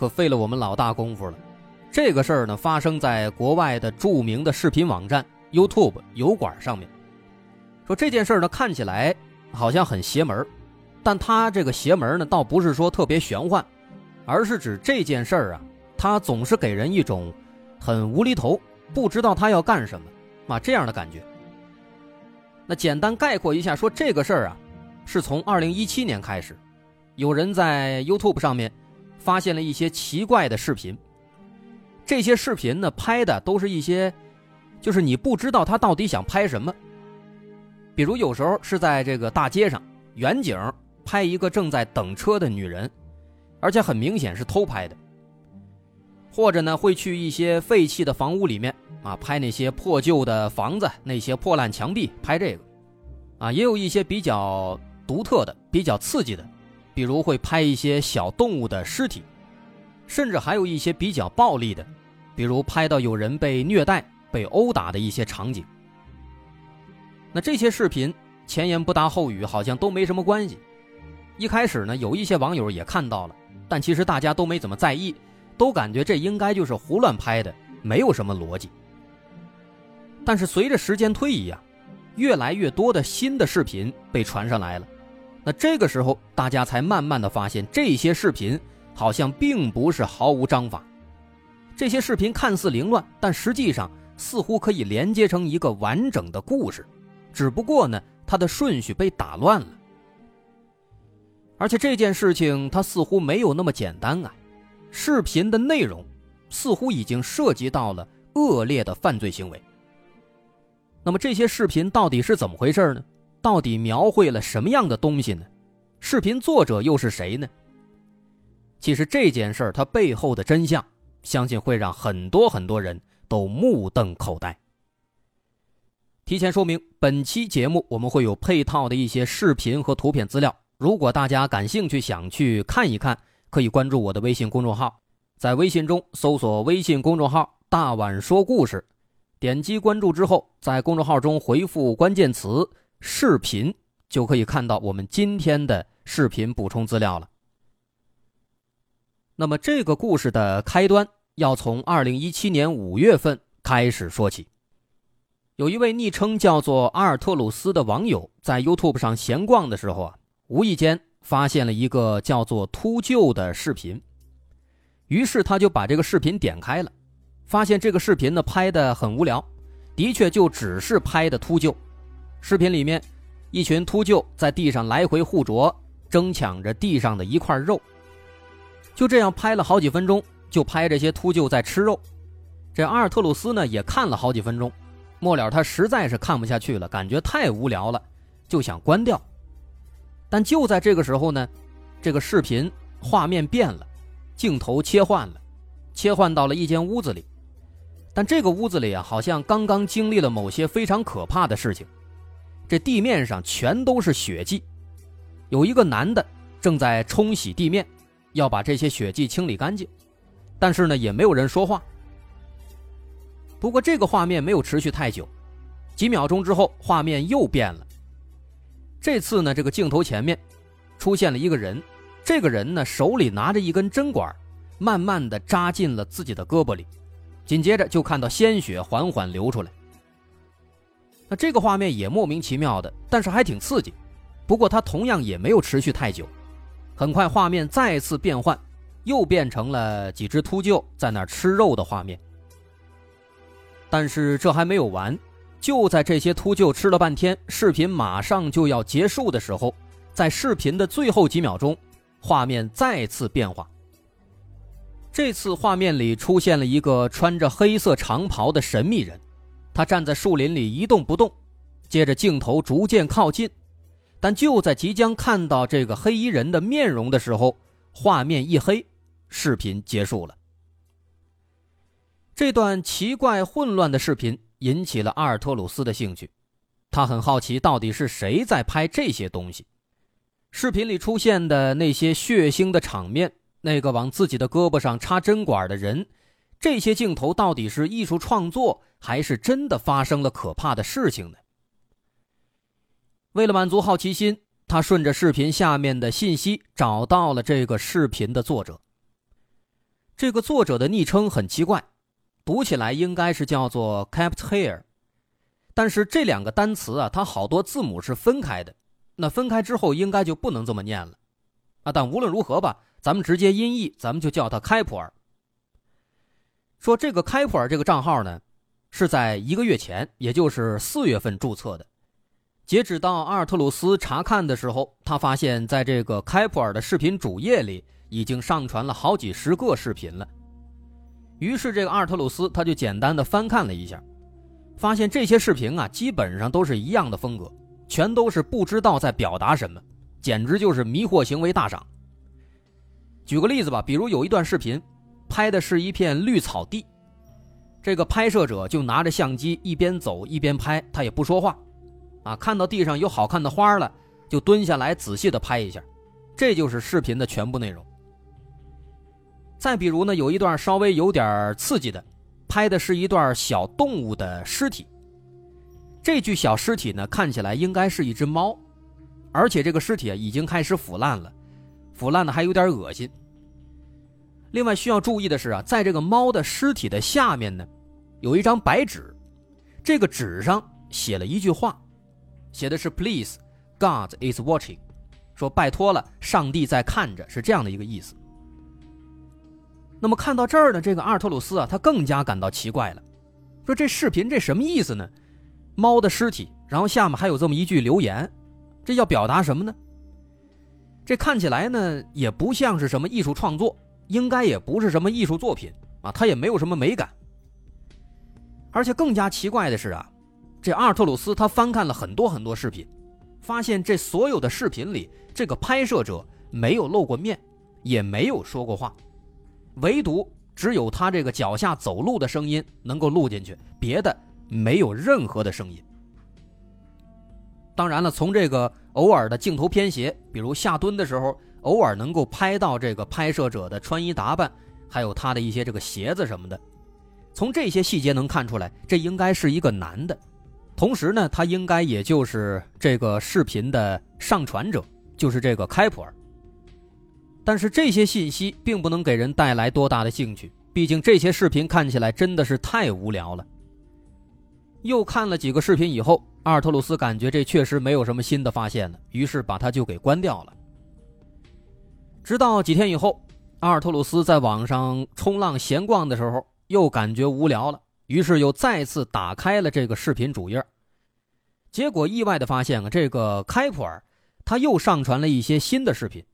可费了我们老大功夫了。这个事儿呢，发生在国外的著名的视频网站 YouTube 油管上面。说这件事儿呢，看起来好像很邪门，但它这个邪门呢，倒不是说特别玄幻，而是指这件事儿啊，它总是给人一种很无厘头，不知道他要干什么啊这样的感觉。那简单概括一下，说这个事儿啊，是从2017年开始。有人在 YouTube 上面发现了一些奇怪的视频，这些视频呢拍的都是一些，就是你不知道他到底想拍什么。比如有时候是在这个大街上远景拍一个正在等车的女人，而且很明显是偷拍的。或者呢会去一些废弃的房屋里面啊拍那些破旧的房子、那些破烂墙壁拍这个，啊也有一些比较独特的、比较刺激的。比如会拍一些小动物的尸体，甚至还有一些比较暴力的，比如拍到有人被虐待、被殴打的一些场景。那这些视频前言不搭后语，好像都没什么关系。一开始呢，有一些网友也看到了，但其实大家都没怎么在意，都感觉这应该就是胡乱拍的，没有什么逻辑。但是随着时间推移啊，越来越多的新的视频被传上来了。那这个时候，大家才慢慢的发现，这些视频好像并不是毫无章法。这些视频看似凌乱，但实际上似乎可以连接成一个完整的故事，只不过呢，它的顺序被打乱了。而且这件事情它似乎没有那么简单啊，视频的内容似乎已经涉及到了恶劣的犯罪行为。那么这些视频到底是怎么回事呢？到底描绘了什么样的东西呢？视频作者又是谁呢？其实这件事儿它背后的真相，相信会让很多很多人都目瞪口呆。提前说明，本期节目我们会有配套的一些视频和图片资料，如果大家感兴趣想去看一看，可以关注我的微信公众号，在微信中搜索微信公众号“大碗说故事”，点击关注之后，在公众号中回复关键词。视频就可以看到我们今天的视频补充资料了。那么这个故事的开端要从二零一七年五月份开始说起。有一位昵称叫做阿尔特鲁斯的网友在 YouTube 上闲逛的时候啊，无意间发现了一个叫做“秃鹫”的视频，于是他就把这个视频点开了，发现这个视频呢拍的很无聊，的确就只是拍的秃鹫。视频里面，一群秃鹫在地上来回互啄，争抢着地上的一块肉。就这样拍了好几分钟，就拍这些秃鹫在吃肉。这阿尔特鲁斯呢也看了好几分钟，末了他实在是看不下去了，感觉太无聊了，就想关掉。但就在这个时候呢，这个视频画面变了，镜头切换了，切换到了一间屋子里。但这个屋子里啊，好像刚刚经历了某些非常可怕的事情。这地面上全都是血迹，有一个男的正在冲洗地面，要把这些血迹清理干净，但是呢，也没有人说话。不过这个画面没有持续太久，几秒钟之后，画面又变了。这次呢，这个镜头前面出现了一个人，这个人呢手里拿着一根针管，慢慢的扎进了自己的胳膊里，紧接着就看到鲜血缓缓流出来。那这个画面也莫名其妙的，但是还挺刺激。不过它同样也没有持续太久，很快画面再次变换，又变成了几只秃鹫在那吃肉的画面。但是这还没有完，就在这些秃鹫吃了半天，视频马上就要结束的时候，在视频的最后几秒钟，画面再次变化。这次画面里出现了一个穿着黑色长袍的神秘人。他站在树林里一动不动，接着镜头逐渐靠近，但就在即将看到这个黑衣人的面容的时候，画面一黑，视频结束了。这段奇怪混乱的视频引起了阿尔特鲁斯的兴趣，他很好奇到底是谁在拍这些东西。视频里出现的那些血腥的场面，那个往自己的胳膊上插针管的人，这些镜头到底是艺术创作，还是真的发生了可怕的事情呢？为了满足好奇心，他顺着视频下面的信息找到了这个视频的作者。这个作者的昵称很奇怪，读起来应该是叫做 Capt Hair，但是这两个单词啊，它好多字母是分开的。那分开之后应该就不能这么念了，啊！但无论如何吧，咱们直接音译，咱们就叫他开普尔。说这个开普尔这个账号呢，是在一个月前，也就是四月份注册的。截止到阿尔特鲁斯查看的时候，他发现在这个开普尔的视频主页里已经上传了好几十个视频了。于是这个阿尔特鲁斯他就简单的翻看了一下，发现这些视频啊，基本上都是一样的风格。全都是不知道在表达什么，简直就是迷惑行为大赏。举个例子吧，比如有一段视频，拍的是一片绿草地，这个拍摄者就拿着相机一边走一边拍，他也不说话，啊，看到地上有好看的花了，就蹲下来仔细的拍一下，这就是视频的全部内容。再比如呢，有一段稍微有点刺激的，拍的是一段小动物的尸体。这具小尸体呢，看起来应该是一只猫，而且这个尸体已经开始腐烂了，腐烂的还有点恶心。另外需要注意的是啊，在这个猫的尸体的下面呢，有一张白纸，这个纸上写了一句话，写的是 “Please, God is watching”，说拜托了，上帝在看着，是这样的一个意思。那么看到这儿呢，这个阿尔特鲁斯啊，他更加感到奇怪了，说这视频这什么意思呢？猫的尸体，然后下面还有这么一句留言，这要表达什么呢？这看起来呢也不像是什么艺术创作，应该也不是什么艺术作品啊，它也没有什么美感。而且更加奇怪的是啊，这阿尔特鲁斯他翻看了很多很多视频，发现这所有的视频里，这个拍摄者没有露过面，也没有说过话，唯独只有他这个脚下走路的声音能够录进去，别的。没有任何的声音。当然了，从这个偶尔的镜头偏斜，比如下蹲的时候，偶尔能够拍到这个拍摄者的穿衣打扮，还有他的一些这个鞋子什么的，从这些细节能看出来，这应该是一个男的。同时呢，他应该也就是这个视频的上传者，就是这个开普尔。但是这些信息并不能给人带来多大的兴趣，毕竟这些视频看起来真的是太无聊了。又看了几个视频以后，阿尔特鲁斯感觉这确实没有什么新的发现了，于是把它就给关掉了。直到几天以后，阿尔特鲁斯在网上冲浪闲逛的时候，又感觉无聊了，于是又再次打开了这个视频主页。结果意外的发现啊，这个开普尔他又上传了一些新的视频，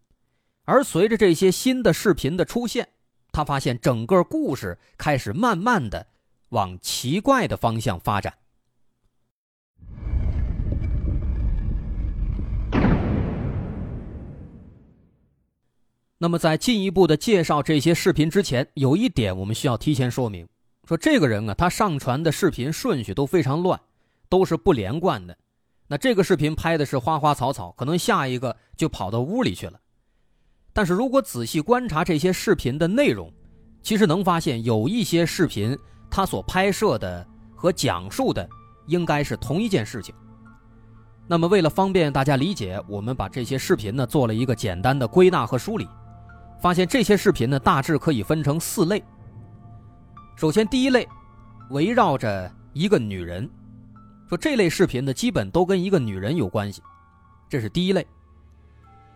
而随着这些新的视频的出现，他发现整个故事开始慢慢的。往奇怪的方向发展。那么，在进一步的介绍这些视频之前，有一点我们需要提前说明：说这个人啊，他上传的视频顺序都非常乱，都是不连贯的。那这个视频拍的是花花草草，可能下一个就跑到屋里去了。但是如果仔细观察这些视频的内容，其实能发现有一些视频。他所拍摄的和讲述的应该是同一件事情。那么，为了方便大家理解，我们把这些视频呢做了一个简单的归纳和梳理，发现这些视频呢大致可以分成四类。首先，第一类围绕着一个女人，说这类视频呢基本都跟一个女人有关系，这是第一类。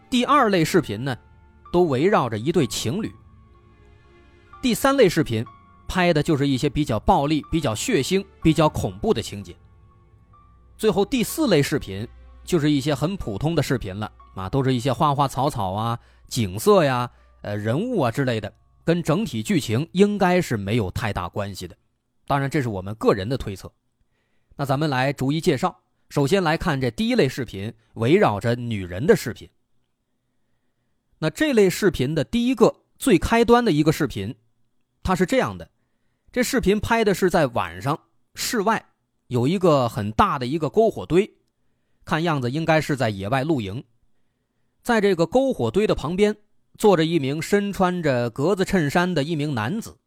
第二类视频呢，都围绕着一对情侣。第三类视频。拍的就是一些比较暴力、比较血腥、比较恐怖的情节。最后第四类视频就是一些很普通的视频了啊，都是一些花花草草啊、景色呀、呃人物啊之类的，跟整体剧情应该是没有太大关系的。当然，这是我们个人的推测。那咱们来逐一介绍。首先来看这第一类视频，围绕着女人的视频。那这类视频的第一个最开端的一个视频，它是这样的：这视频拍的是在晚上，室外有一个很大的一个篝火堆，看样子应该是在野外露营。在这个篝火堆的旁边，坐着一名身穿着格子衬衫的一名男子。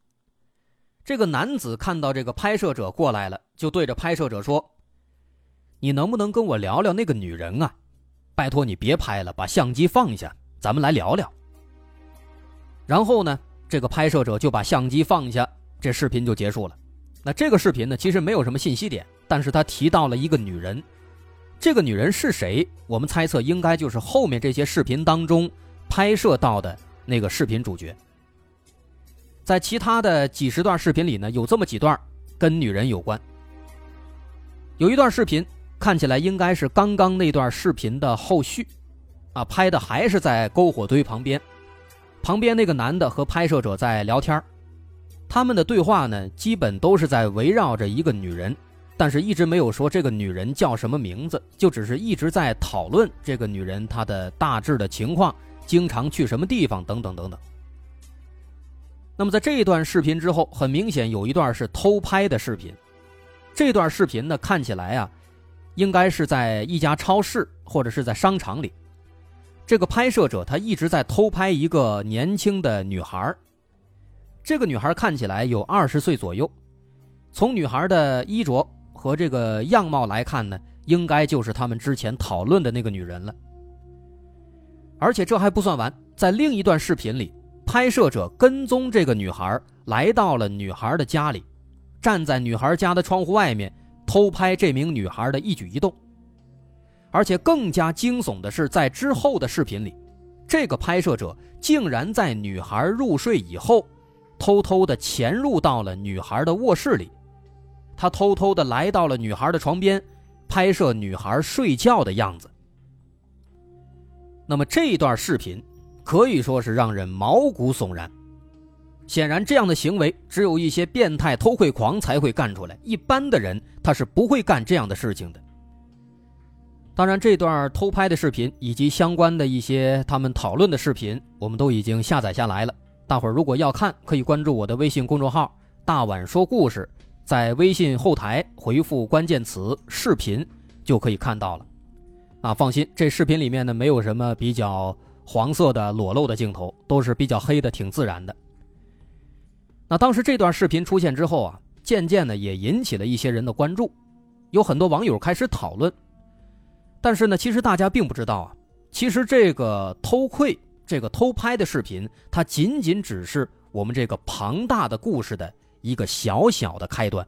这个男子看到这个拍摄者过来了，就对着拍摄者说：“你能不能跟我聊聊那个女人啊？拜托你别拍了，把相机放下，咱们来聊聊。”然后呢，这个拍摄者就把相机放下，这视频就结束了。那这个视频呢，其实没有什么信息点，但是他提到了一个女人，这个女人是谁？我们猜测应该就是后面这些视频当中拍摄到的那个视频主角。在其他的几十段视频里呢，有这么几段跟女人有关。有一段视频看起来应该是刚刚那段视频的后续，啊，拍的还是在篝火堆旁边，旁边那个男的和拍摄者在聊天他们的对话呢，基本都是在围绕着一个女人，但是一直没有说这个女人叫什么名字，就只是一直在讨论这个女人她的大致的情况，经常去什么地方等等等等。那么在这一段视频之后，很明显有一段是偷拍的视频。这段视频呢，看起来啊，应该是在一家超市或者是在商场里。这个拍摄者他一直在偷拍一个年轻的女孩这个女孩看起来有二十岁左右，从女孩的衣着和这个样貌来看呢，应该就是他们之前讨论的那个女人了。而且这还不算完，在另一段视频里。拍摄者跟踪这个女孩，来到了女孩的家里，站在女孩家的窗户外面偷拍这名女孩的一举一动。而且更加惊悚的是，在之后的视频里，这个拍摄者竟然在女孩入睡以后，偷偷的潜入到了女孩的卧室里，他偷偷的来到了女孩的床边，拍摄女孩睡觉的样子。那么这段视频。可以说是让人毛骨悚然。显然，这样的行为只有一些变态偷窥狂才会干出来，一般的人他是不会干这样的事情的。当然，这段偷拍的视频以及相关的一些他们讨论的视频，我们都已经下载下来了。大伙儿如果要看，可以关注我的微信公众号“大碗说故事”，在微信后台回复关键词“视频”就可以看到了。啊，放心，这视频里面呢没有什么比较。黄色的裸露的镜头都是比较黑的，挺自然的。那当时这段视频出现之后啊，渐渐的也引起了一些人的关注，有很多网友开始讨论。但是呢，其实大家并不知道啊，其实这个偷窥、这个偷拍的视频，它仅仅只是我们这个庞大的故事的一个小小的开端，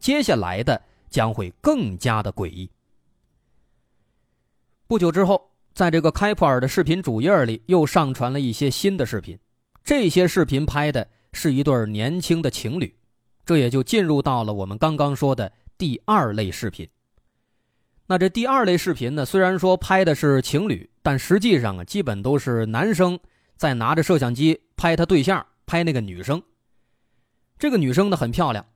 接下来的将会更加的诡异。不久之后。在这个开普尔的视频主页里，又上传了一些新的视频。这些视频拍的是一对年轻的情侣，这也就进入到了我们刚刚说的第二类视频。那这第二类视频呢，虽然说拍的是情侣，但实际上啊，基本都是男生在拿着摄像机拍他对象，拍那个女生。这个女生呢很漂亮，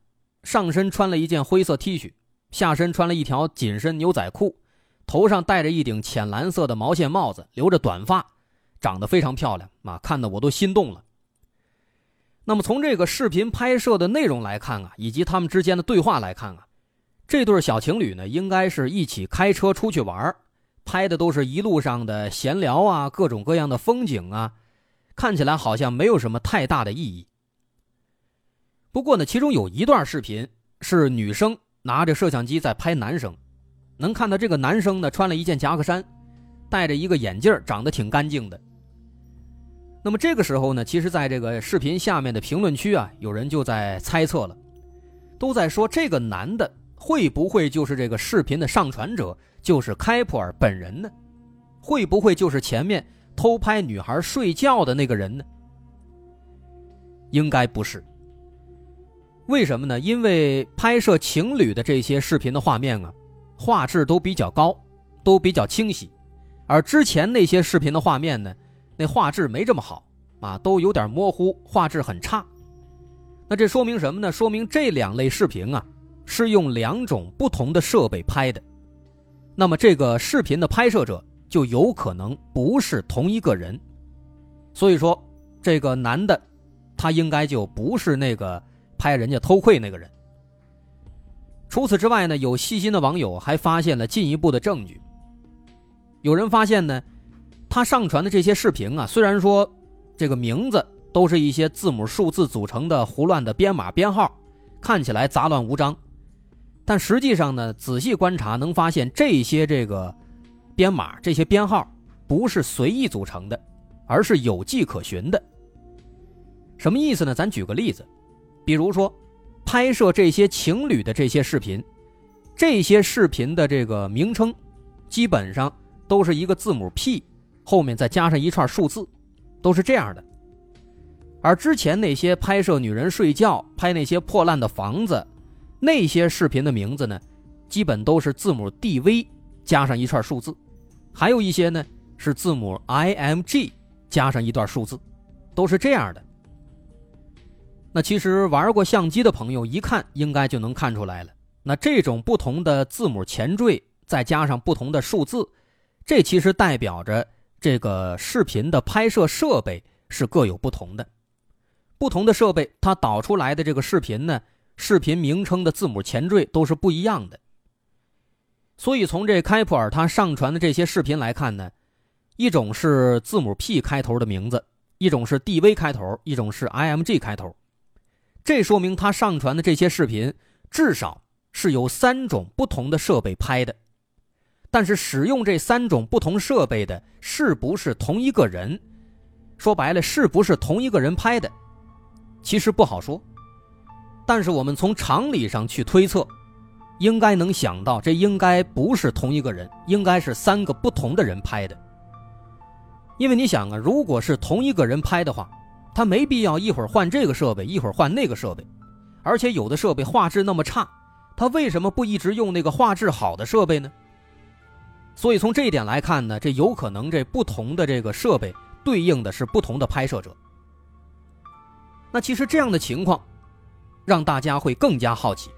上身穿了一件灰色 T 恤，下身穿了一条紧身牛仔裤。头上戴着一顶浅蓝色的毛线帽子，留着短发，长得非常漂亮啊，看得我都心动了。那么从这个视频拍摄的内容来看啊，以及他们之间的对话来看啊，这对小情侣呢，应该是一起开车出去玩，拍的都是一路上的闲聊啊，各种各样的风景啊，看起来好像没有什么太大的意义。不过呢，其中有一段视频是女生拿着摄像机在拍男生。能看到这个男生呢，穿了一件夹克衫，戴着一个眼镜，长得挺干净的。那么这个时候呢，其实在这个视频下面的评论区啊，有人就在猜测了，都在说这个男的会不会就是这个视频的上传者，就是开普尔本人呢？会不会就是前面偷拍女孩睡觉的那个人呢？应该不是。为什么呢？因为拍摄情侣的这些视频的画面啊。画质都比较高，都比较清晰，而之前那些视频的画面呢，那画质没这么好啊，都有点模糊，画质很差。那这说明什么呢？说明这两类视频啊是用两种不同的设备拍的，那么这个视频的拍摄者就有可能不是同一个人。所以说，这个男的，他应该就不是那个拍人家偷窥那个人。除此之外呢，有细心的网友还发现了进一步的证据。有人发现呢，他上传的这些视频啊，虽然说这个名字都是一些字母数字组成的胡乱的编码编号，看起来杂乱无章，但实际上呢，仔细观察能发现这些这个编码、这些编号不是随意组成的，而是有迹可循的。什么意思呢？咱举个例子，比如说。拍摄这些情侣的这些视频，这些视频的这个名称，基本上都是一个字母 P，后面再加上一串数字，都是这样的。而之前那些拍摄女人睡觉、拍那些破烂的房子，那些视频的名字呢，基本都是字母 DV 加上一串数字，还有一些呢是字母 IMG 加上一段数字，都是这样的。那其实玩过相机的朋友一看，应该就能看出来了。那这种不同的字母前缀，再加上不同的数字，这其实代表着这个视频的拍摄设备是各有不同的。不同的设备，它导出来的这个视频呢，视频名称的字母前缀都是不一样的。所以从这开普尔他上传的这些视频来看呢，一种是字母 P 开头的名字，一种是 DV 开头，一种是 IMG 开头。这说明他上传的这些视频至少是由三种不同的设备拍的，但是使用这三种不同设备的是不是同一个人？说白了，是不是同一个人拍的？其实不好说。但是我们从常理上去推测，应该能想到，这应该不是同一个人，应该是三个不同的人拍的。因为你想啊，如果是同一个人拍的话。他没必要一会儿换这个设备，一会儿换那个设备，而且有的设备画质那么差，他为什么不一直用那个画质好的设备呢？所以从这一点来看呢，这有可能这不同的这个设备对应的是不同的拍摄者。那其实这样的情况，让大家会更加好奇。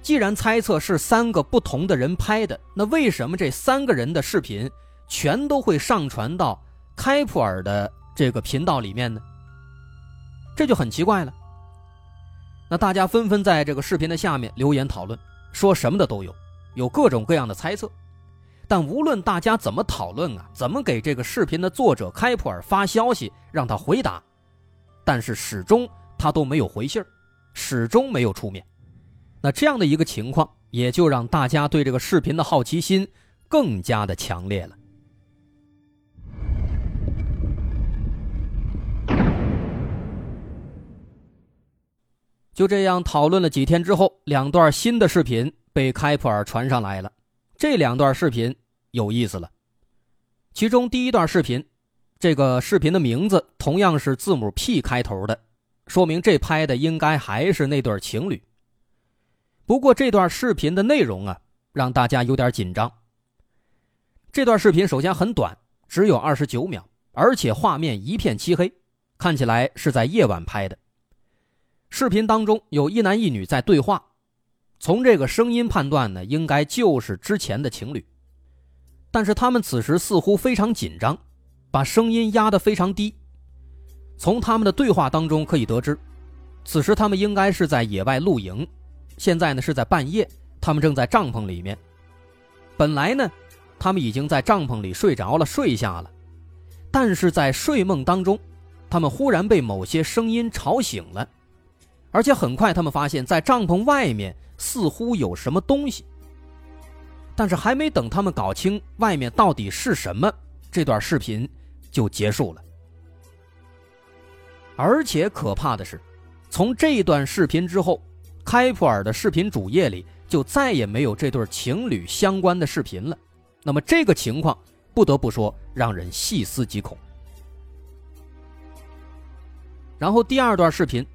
既然猜测是三个不同的人拍的，那为什么这三个人的视频全都会上传到开普尔的？这个频道里面呢，这就很奇怪了。那大家纷纷在这个视频的下面留言讨论，说什么的都有，有各种各样的猜测。但无论大家怎么讨论啊，怎么给这个视频的作者开普尔发消息让他回答，但是始终他都没有回信始终没有出面。那这样的一个情况，也就让大家对这个视频的好奇心更加的强烈了。就这样讨论了几天之后，两段新的视频被开普尔传上来了。这两段视频有意思了。其中第一段视频，这个视频的名字同样是字母 P 开头的，说明这拍的应该还是那对情侣。不过这段视频的内容啊，让大家有点紧张。这段视频首先很短，只有二十九秒，而且画面一片漆黑，看起来是在夜晚拍的。视频当中有一男一女在对话，从这个声音判断呢，应该就是之前的情侣。但是他们此时似乎非常紧张，把声音压得非常低。从他们的对话当中可以得知，此时他们应该是在野外露营，现在呢是在半夜，他们正在帐篷里面。本来呢，他们已经在帐篷里睡着了，睡下了，但是在睡梦当中，他们忽然被某些声音吵醒了。而且很快，他们发现，在帐篷外面似乎有什么东西。但是还没等他们搞清外面到底是什么，这段视频就结束了。而且可怕的是，从这段视频之后，开普尔的视频主页里就再也没有这对情侣相关的视频了。那么这个情况，不得不说让人细思极恐。然后第二段视频。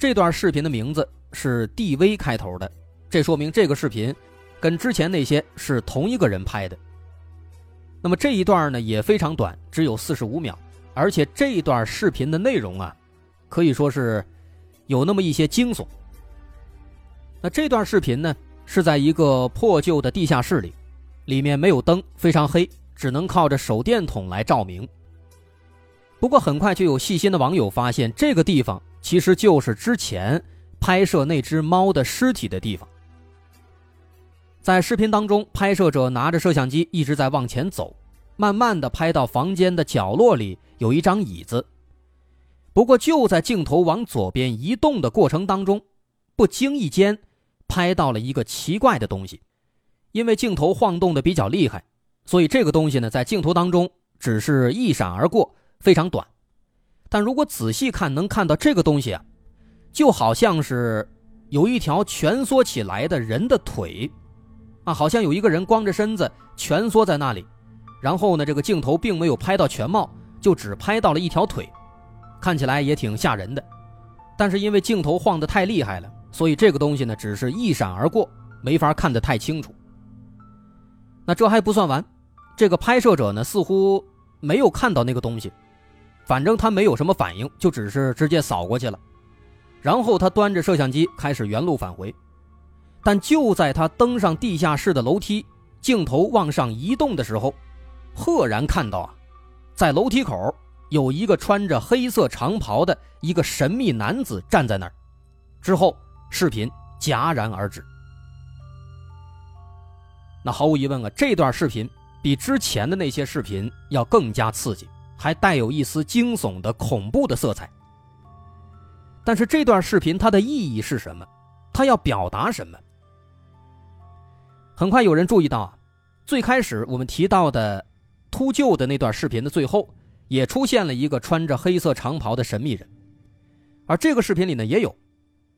这段视频的名字是 DV 开头的，这说明这个视频跟之前那些是同一个人拍的。那么这一段呢也非常短，只有四十五秒，而且这一段视频的内容啊，可以说是有那么一些惊悚。那这段视频呢是在一个破旧的地下室里，里面没有灯，非常黑，只能靠着手电筒来照明。不过很快就有细心的网友发现，这个地方其实就是之前拍摄那只猫的尸体的地方。在视频当中，拍摄者拿着摄像机一直在往前走，慢慢的拍到房间的角落里有一张椅子。不过就在镜头往左边移动的过程当中，不经意间拍到了一个奇怪的东西。因为镜头晃动的比较厉害，所以这个东西呢在镜头当中只是一闪而过，非常短。但如果仔细看，能看到这个东西啊，就好像是有一条蜷缩起来的人的腿。啊，好像有一个人光着身子蜷缩在那里，然后呢，这个镜头并没有拍到全貌，就只拍到了一条腿，看起来也挺吓人的。但是因为镜头晃得太厉害了，所以这个东西呢，只是一闪而过，没法看得太清楚。那这还不算完，这个拍摄者呢，似乎没有看到那个东西，反正他没有什么反应，就只是直接扫过去了。然后他端着摄像机开始原路返回。但就在他登上地下室的楼梯，镜头往上移动的时候，赫然看到啊，在楼梯口有一个穿着黑色长袍的一个神秘男子站在那儿。之后，视频戛然而止。那毫无疑问啊，这段视频比之前的那些视频要更加刺激，还带有一丝惊悚的恐怖的色彩。但是这段视频它的意义是什么？它要表达什么？很快有人注意到，最开始我们提到的秃鹫的那段视频的最后，也出现了一个穿着黑色长袍的神秘人，而这个视频里呢也有。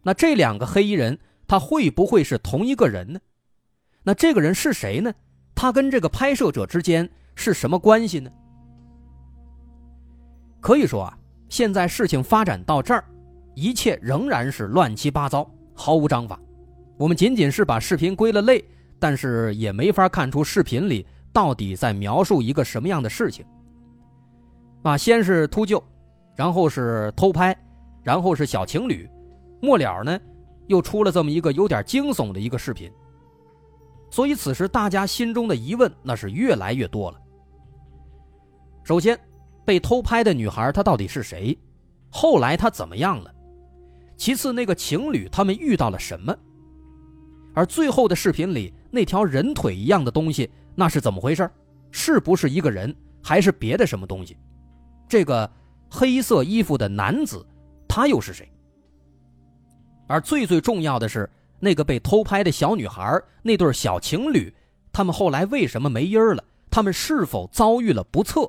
那这两个黑衣人，他会不会是同一个人呢？那这个人是谁呢？他跟这个拍摄者之间是什么关系呢？可以说啊，现在事情发展到这儿，一切仍然是乱七八糟，毫无章法。我们仅仅是把视频归了类。但是也没法看出视频里到底在描述一个什么样的事情。啊，先是秃鹫，然后是偷拍，然后是小情侣，末了呢，又出了这么一个有点惊悚的一个视频。所以此时大家心中的疑问那是越来越多了。首先，被偷拍的女孩她到底是谁？后来她怎么样了？其次，那个情侣他们遇到了什么？而最后的视频里。那条人腿一样的东西，那是怎么回事？是不是一个人，还是别的什么东西？这个黑色衣服的男子，他又是谁？而最最重要的是，那个被偷拍的小女孩，那对小情侣，他们后来为什么没音儿了？他们是否遭遇了不测？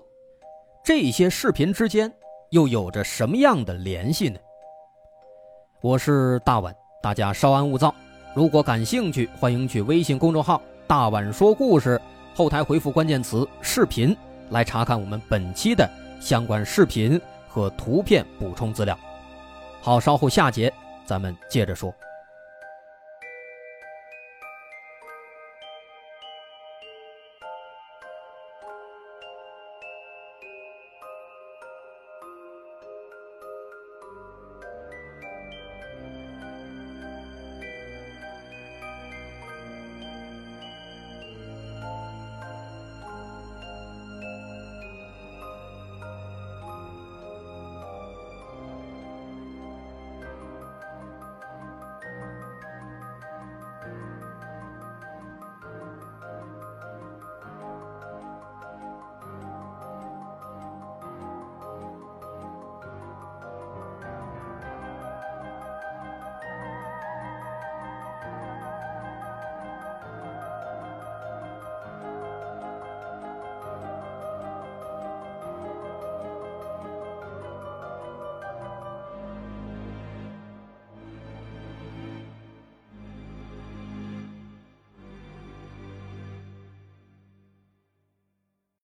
这些视频之间又有着什么样的联系呢？我是大碗，大家稍安勿躁。如果感兴趣，欢迎去微信公众号“大碗说故事”后台回复关键词“视频”来查看我们本期的相关视频和图片补充资料。好，稍后下节咱们接着说。